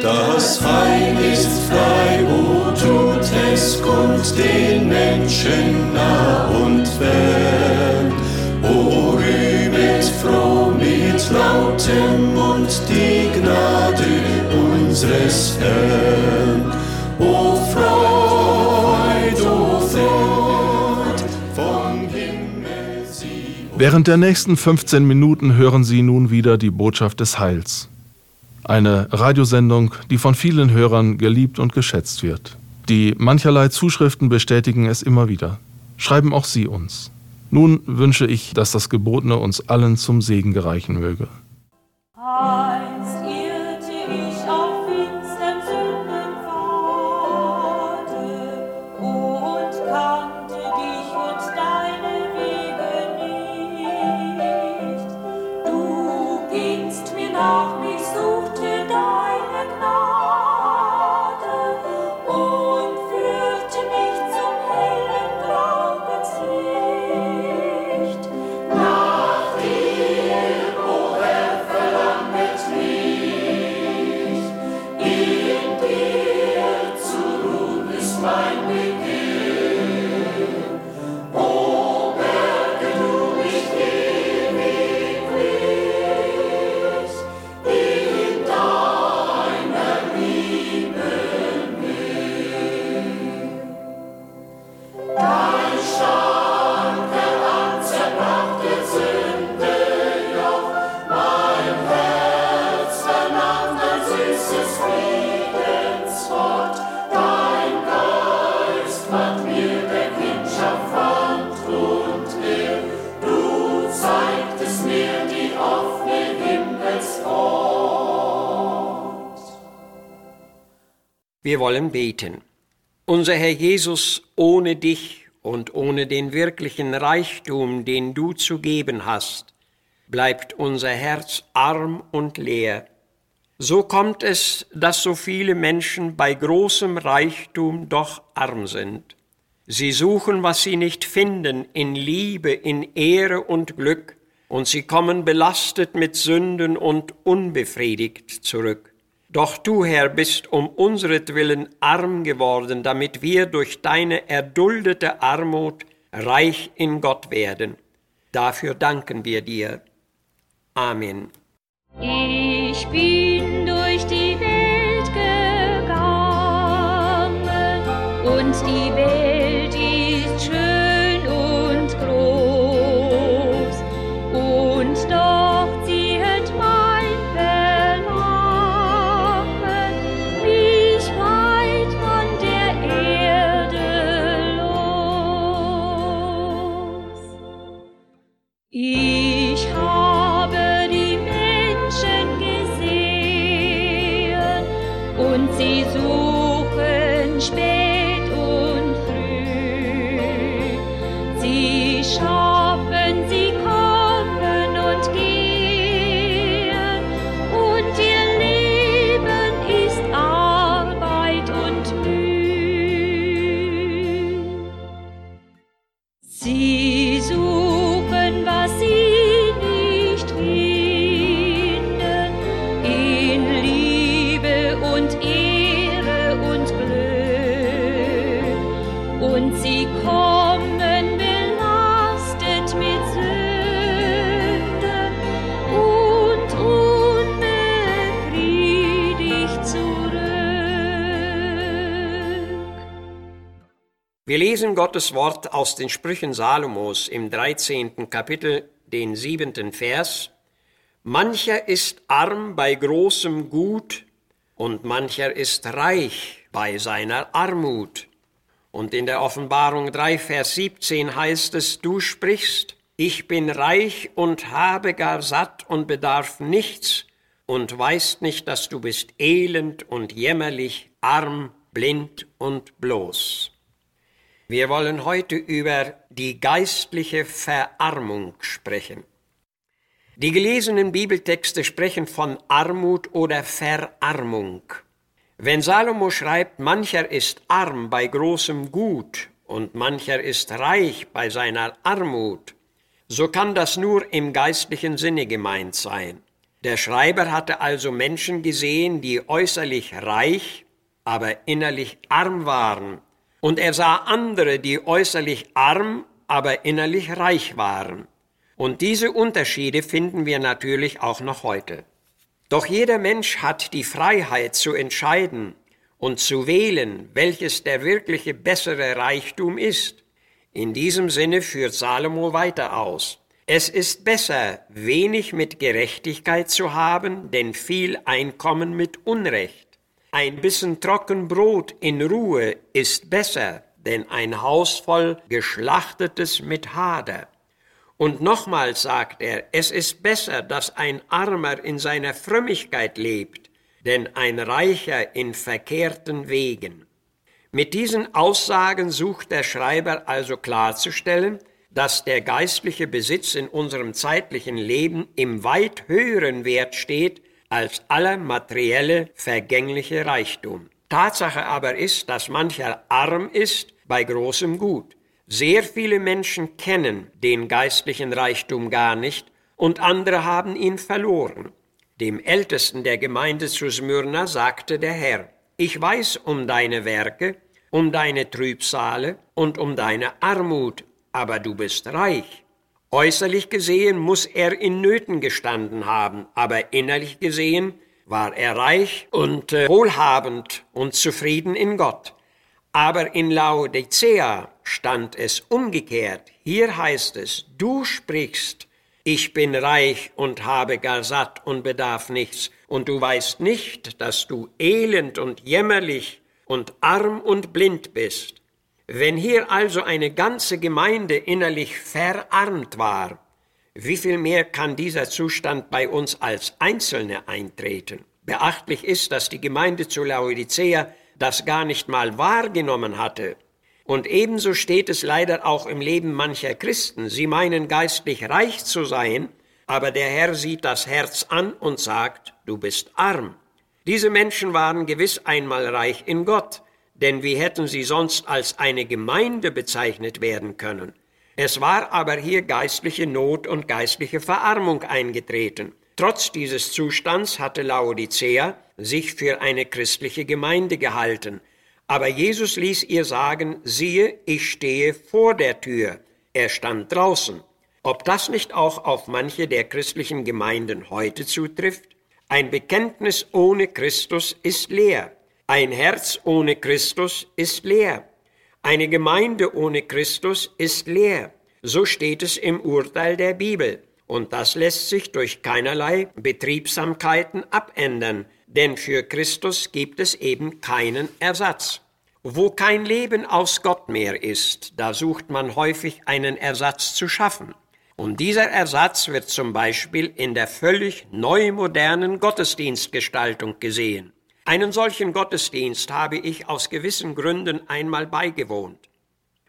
Das Heil ist frei, o tut es kund den Menschen nah und fern. O rühmet froh mit lautem Mund die Gnade unseres Herrn. O Freud, o Freud, vom Himmel sie. Während der nächsten 15 Minuten hören Sie nun wieder die Botschaft des Heils. Eine Radiosendung, die von vielen Hörern geliebt und geschätzt wird. Die mancherlei Zuschriften bestätigen es immer wieder. Schreiben auch Sie uns. Nun wünsche ich, dass das Gebotene uns allen zum Segen gereichen möge. Einst we Wir wollen beten. Unser Herr Jesus, ohne dich und ohne den wirklichen Reichtum, den du zu geben hast, bleibt unser Herz arm und leer. So kommt es, dass so viele Menschen bei großem Reichtum doch arm sind. Sie suchen, was sie nicht finden, in Liebe, in Ehre und Glück, und sie kommen belastet mit Sünden und unbefriedigt zurück. Doch du, Herr, bist um unseretwillen arm geworden, damit wir durch deine erduldete Armut reich in Gott werden. Dafür danken wir dir. Amen. Ich bin durch die Welt gegangen und die Welt Wir lesen Gottes Wort aus den Sprüchen Salomos im 13. Kapitel, den siebenten Vers. Mancher ist arm bei großem Gut und mancher ist reich bei seiner Armut. Und in der Offenbarung 3, Vers 17 heißt es, du sprichst, ich bin reich und habe gar satt und bedarf nichts und weißt nicht, dass du bist elend und jämmerlich, arm, blind und bloß. Wir wollen heute über die geistliche Verarmung sprechen. Die gelesenen Bibeltexte sprechen von Armut oder Verarmung. Wenn Salomo schreibt, mancher ist arm bei großem Gut und mancher ist reich bei seiner Armut, so kann das nur im geistlichen Sinne gemeint sein. Der Schreiber hatte also Menschen gesehen, die äußerlich reich, aber innerlich arm waren. Und er sah andere, die äußerlich arm, aber innerlich reich waren. Und diese Unterschiede finden wir natürlich auch noch heute. Doch jeder Mensch hat die Freiheit zu entscheiden und zu wählen, welches der wirkliche bessere Reichtum ist. In diesem Sinne führt Salomo weiter aus. Es ist besser, wenig mit Gerechtigkeit zu haben, denn viel Einkommen mit Unrecht. Ein bisschen Trockenbrot in Ruhe ist besser, denn ein Haus voll Geschlachtetes mit Hader. Und nochmals sagt er, es ist besser, dass ein Armer in seiner Frömmigkeit lebt, denn ein Reicher in verkehrten Wegen. Mit diesen Aussagen sucht der Schreiber also klarzustellen, dass der geistliche Besitz in unserem zeitlichen Leben im weit höheren Wert steht als aller materielle, vergängliche Reichtum. Tatsache aber ist, dass mancher arm ist bei großem Gut. Sehr viele Menschen kennen den geistlichen Reichtum gar nicht und andere haben ihn verloren. Dem Ältesten der Gemeinde zu Smyrna sagte der Herr, ich weiß um deine Werke, um deine Trübsale und um deine Armut, aber du bist reich. Äußerlich gesehen muss er in Nöten gestanden haben, aber innerlich gesehen war er reich und äh, wohlhabend und zufrieden in Gott. Aber in Laodicea stand es umgekehrt. Hier heißt es, du sprichst, ich bin reich und habe gar satt und bedarf nichts, und du weißt nicht, dass du elend und jämmerlich und arm und blind bist. Wenn hier also eine ganze Gemeinde innerlich verarmt war, wie viel mehr kann dieser Zustand bei uns als Einzelne eintreten? Beachtlich ist, dass die Gemeinde zu Laodicea das gar nicht mal wahrgenommen hatte. Und ebenso steht es leider auch im Leben mancher Christen. Sie meinen geistlich reich zu sein, aber der Herr sieht das Herz an und sagt, du bist arm. Diese Menschen waren gewiss einmal reich in Gott, denn wie hätten sie sonst als eine Gemeinde bezeichnet werden können? Es war aber hier geistliche Not und geistliche Verarmung eingetreten. Trotz dieses Zustands hatte Laodicea sich für eine christliche Gemeinde gehalten. Aber Jesus ließ ihr sagen, siehe, ich stehe vor der Tür. Er stand draußen. Ob das nicht auch auf manche der christlichen Gemeinden heute zutrifft? Ein Bekenntnis ohne Christus ist leer. Ein Herz ohne Christus ist leer. Eine Gemeinde ohne Christus ist leer. So steht es im Urteil der Bibel. Und das lässt sich durch keinerlei Betriebsamkeiten abändern, denn für Christus gibt es eben keinen Ersatz. Wo kein Leben aus Gott mehr ist, da sucht man häufig einen Ersatz zu schaffen. Und dieser Ersatz wird zum Beispiel in der völlig neumodernen Gottesdienstgestaltung gesehen. Einen solchen Gottesdienst habe ich aus gewissen Gründen einmal beigewohnt.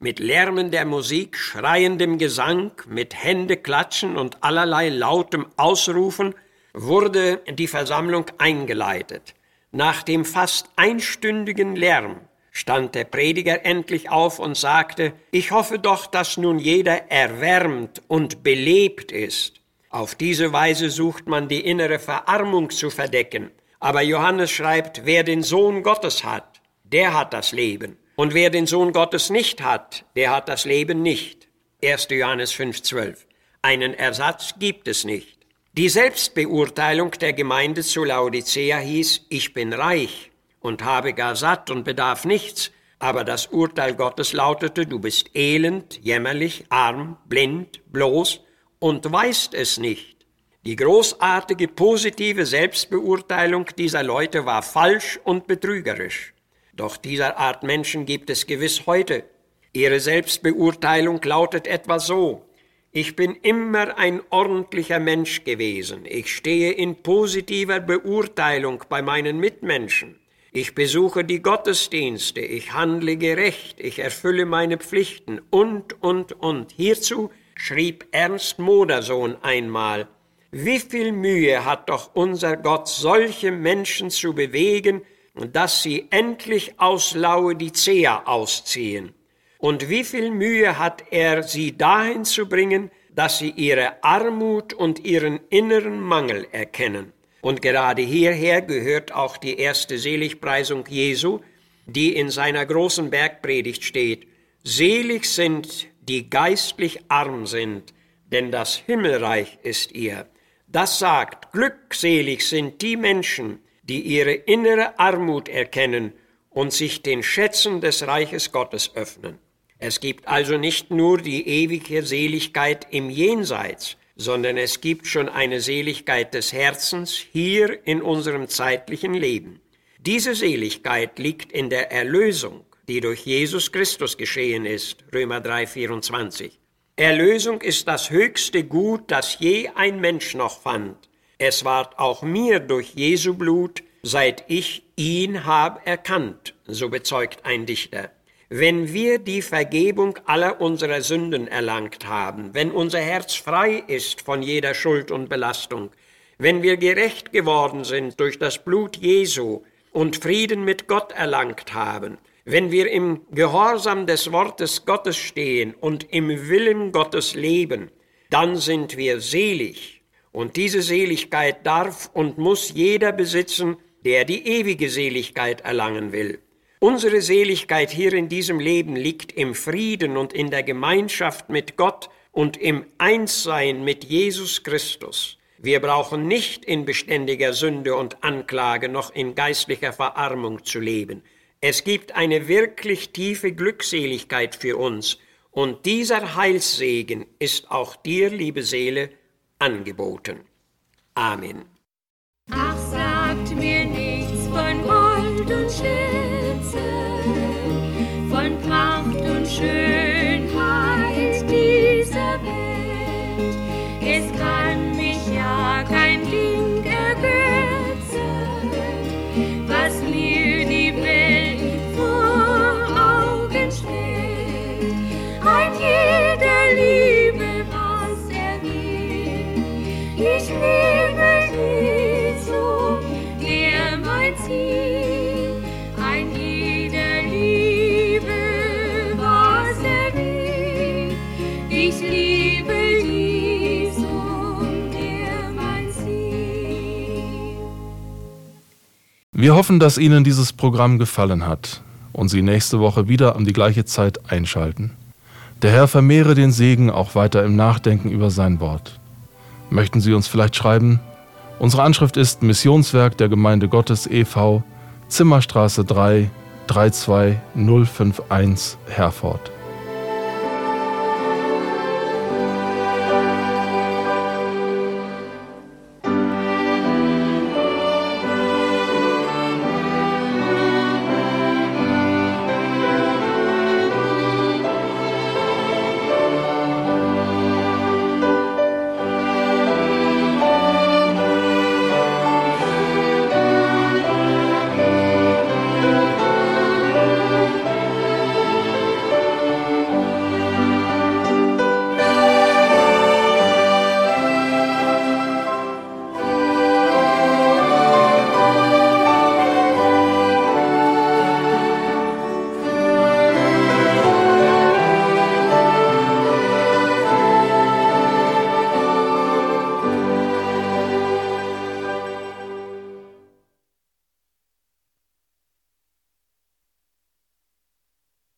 Mit lärmender Musik, schreiendem Gesang, mit Händeklatschen und allerlei lautem Ausrufen wurde die Versammlung eingeleitet. Nach dem fast einstündigen Lärm stand der Prediger endlich auf und sagte, ich hoffe doch, dass nun jeder erwärmt und belebt ist. Auf diese Weise sucht man die innere Verarmung zu verdecken, aber Johannes schreibt, wer den Sohn Gottes hat, der hat das Leben. Und wer den Sohn Gottes nicht hat, der hat das Leben nicht. 1. Johannes 5,12. Einen Ersatz gibt es nicht. Die Selbstbeurteilung der Gemeinde zu Laodicea hieß, ich bin reich und habe gar satt und bedarf nichts, aber das Urteil Gottes lautete, du bist elend, jämmerlich, arm, blind, bloß und weißt es nicht. Die großartige positive Selbstbeurteilung dieser Leute war falsch und betrügerisch. Doch dieser Art Menschen gibt es gewiss heute. Ihre Selbstbeurteilung lautet etwa so. Ich bin immer ein ordentlicher Mensch gewesen. Ich stehe in positiver Beurteilung bei meinen Mitmenschen. Ich besuche die Gottesdienste, ich handle gerecht, ich erfülle meine Pflichten und, und, und. Hierzu schrieb Ernst Modersohn einmal, wie viel Mühe hat doch unser Gott, solche Menschen zu bewegen, dass sie endlich aus Laodicea ausziehen. Und wie viel Mühe hat er, sie dahin zu bringen, dass sie ihre Armut und ihren inneren Mangel erkennen. Und gerade hierher gehört auch die erste Seligpreisung Jesu, die in seiner großen Bergpredigt steht. Selig sind, die geistlich arm sind, denn das Himmelreich ist ihr. Das sagt, glückselig sind die Menschen, die ihre innere Armut erkennen und sich den Schätzen des Reiches Gottes öffnen. Es gibt also nicht nur die ewige Seligkeit im Jenseits, sondern es gibt schon eine Seligkeit des Herzens hier in unserem zeitlichen Leben. Diese Seligkeit liegt in der Erlösung, die durch Jesus Christus geschehen ist, Römer 3, 24. Erlösung ist das höchste Gut, das je ein Mensch noch fand. Es ward auch mir durch Jesu Blut, seit ich ihn hab erkannt, so bezeugt ein Dichter. Wenn wir die Vergebung aller unserer Sünden erlangt haben, wenn unser Herz frei ist von jeder Schuld und Belastung, wenn wir gerecht geworden sind durch das Blut Jesu, und Frieden mit Gott erlangt haben, wenn wir im Gehorsam des Wortes Gottes stehen und im Willen Gottes leben, dann sind wir selig. Und diese Seligkeit darf und muss jeder besitzen, der die ewige Seligkeit erlangen will. Unsere Seligkeit hier in diesem Leben liegt im Frieden und in der Gemeinschaft mit Gott und im Einssein mit Jesus Christus. Wir brauchen nicht in beständiger Sünde und Anklage noch in geistlicher Verarmung zu leben. Es gibt eine wirklich tiefe Glückseligkeit für uns, und dieser Heilssegen ist auch dir, liebe Seele, angeboten. Amen. Ach, sagt mir nichts von Gold und Schätze, von Pracht und Schönheit Wir hoffen, dass Ihnen dieses Programm gefallen hat und Sie nächste Woche wieder um die gleiche Zeit einschalten. Der Herr vermehre den Segen auch weiter im Nachdenken über sein Wort. Möchten Sie uns vielleicht schreiben? Unsere Anschrift ist Missionswerk der Gemeinde Gottes e.V., Zimmerstraße 3, 32051, Herford.